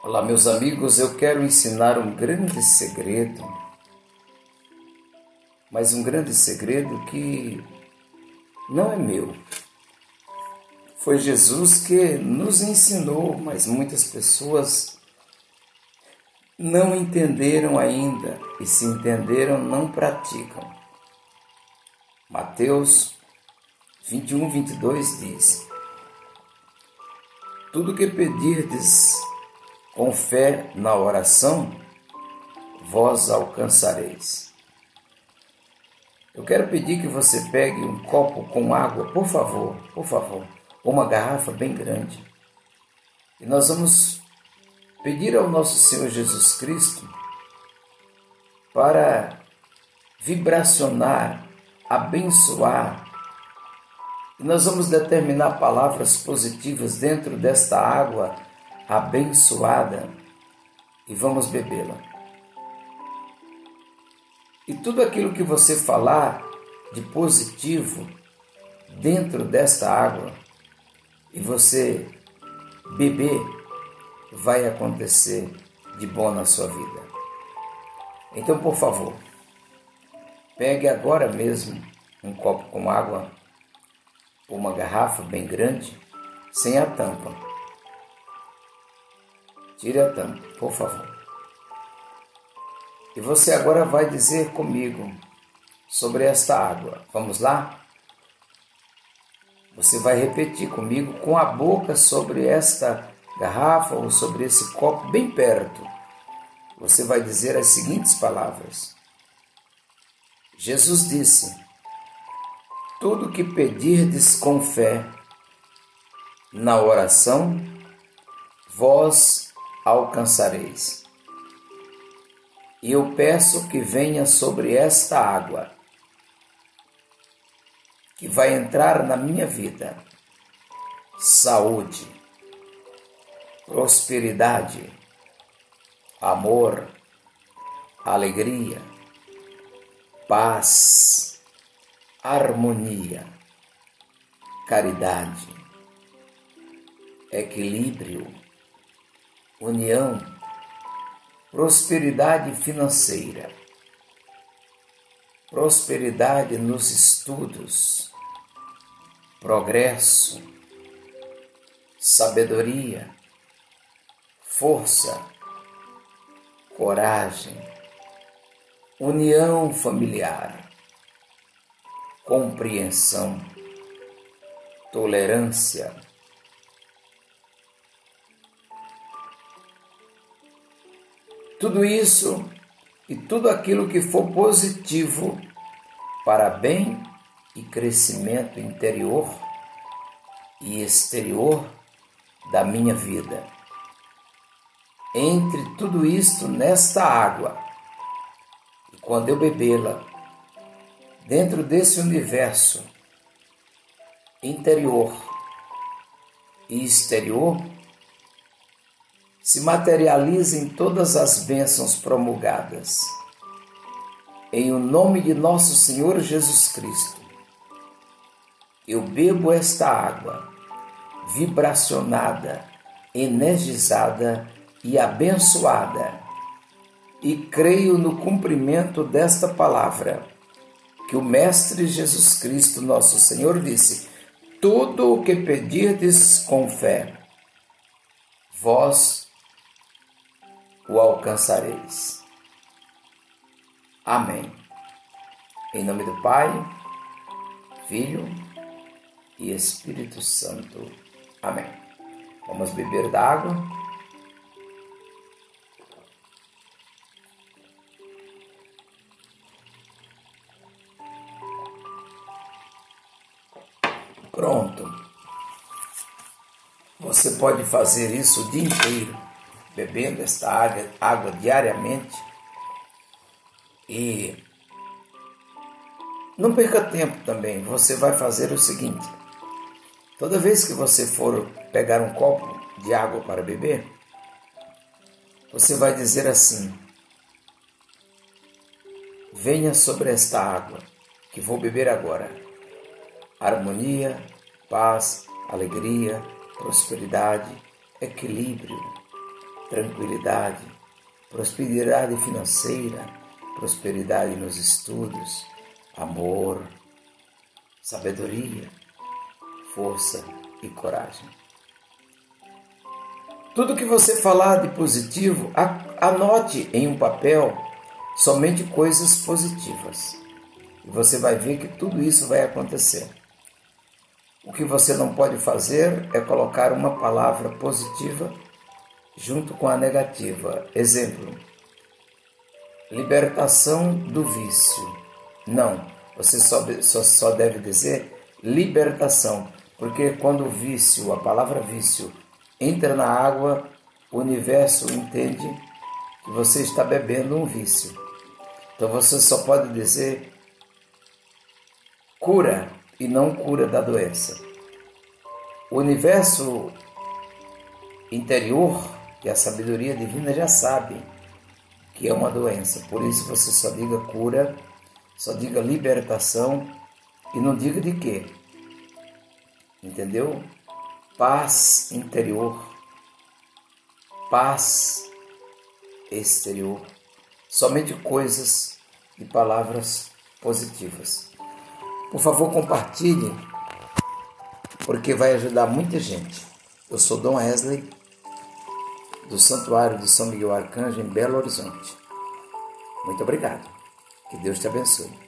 Olá, meus amigos, eu quero ensinar um grande segredo, mas um grande segredo que não é meu. Foi Jesus que nos ensinou, mas muitas pessoas não entenderam ainda e, se entenderam, não praticam. Mateus 21, 22 diz: Tudo que pedirdes com fé na oração, vós alcançareis. Eu quero pedir que você pegue um copo com água, por favor, por favor, uma garrafa bem grande. E nós vamos pedir ao nosso Senhor Jesus Cristo para vibracionar, abençoar. E nós vamos determinar palavras positivas dentro desta água abençoada e vamos bebê-la. E tudo aquilo que você falar de positivo dentro desta água e você beber, vai acontecer de bom na sua vida. Então, por favor, pegue agora mesmo um copo com água ou uma garrafa bem grande, sem a tampa Tampa, por favor. E você agora vai dizer comigo sobre esta água. Vamos lá? Você vai repetir comigo com a boca sobre esta garrafa ou sobre esse copo bem perto. Você vai dizer as seguintes palavras: Jesus disse: Tudo que pedirdes com fé na oração, vós alcançareis. E eu peço que venha sobre esta água, que vai entrar na minha vida, saúde, prosperidade, amor, alegria, paz, harmonia, caridade, equilíbrio união, prosperidade financeira, prosperidade nos estudos, progresso, sabedoria, força, coragem, união familiar, compreensão, tolerância, Tudo isso e tudo aquilo que for positivo para bem e crescimento interior e exterior da minha vida. Entre tudo isto nesta água, e quando eu bebê-la, dentro desse universo interior e exterior, se materializem todas as bênçãos promulgadas. Em o nome de nosso Senhor Jesus Cristo, eu bebo esta água vibracionada, energizada e abençoada, e creio no cumprimento desta palavra que o Mestre Jesus Cristo, nosso Senhor, disse: Tudo o que pedirdes com fé, vós o alcançareis. Amém. Em nome do Pai, Filho e Espírito Santo. Amém. Vamos beber da água. Pronto. Você pode fazer isso o dia inteiro bebendo esta água, água diariamente. E não perca tempo também. Você vai fazer o seguinte: toda vez que você for pegar um copo de água para beber, você vai dizer assim: Venha sobre esta água que vou beber agora. Harmonia, paz, alegria, prosperidade, equilíbrio tranquilidade, prosperidade financeira, prosperidade nos estudos, amor, sabedoria, força e coragem. Tudo que você falar de positivo, anote em um papel somente coisas positivas. E você vai ver que tudo isso vai acontecer. O que você não pode fazer é colocar uma palavra positiva junto com a negativa. Exemplo: libertação do vício. Não, você só, só, só deve dizer libertação, porque quando o vício, a palavra vício, entra na água, o universo entende que você está bebendo um vício. Então você só pode dizer cura e não cura da doença. O universo interior e a sabedoria divina já sabe que é uma doença. Por isso você só diga cura, só diga libertação e não diga de quê. Entendeu? Paz interior, paz exterior. Somente coisas e palavras positivas. Por favor, compartilhe, porque vai ajudar muita gente. Eu sou Dom Wesley, do Santuário de São Miguel Arcanjo, em Belo Horizonte. Muito obrigado. Que Deus te abençoe.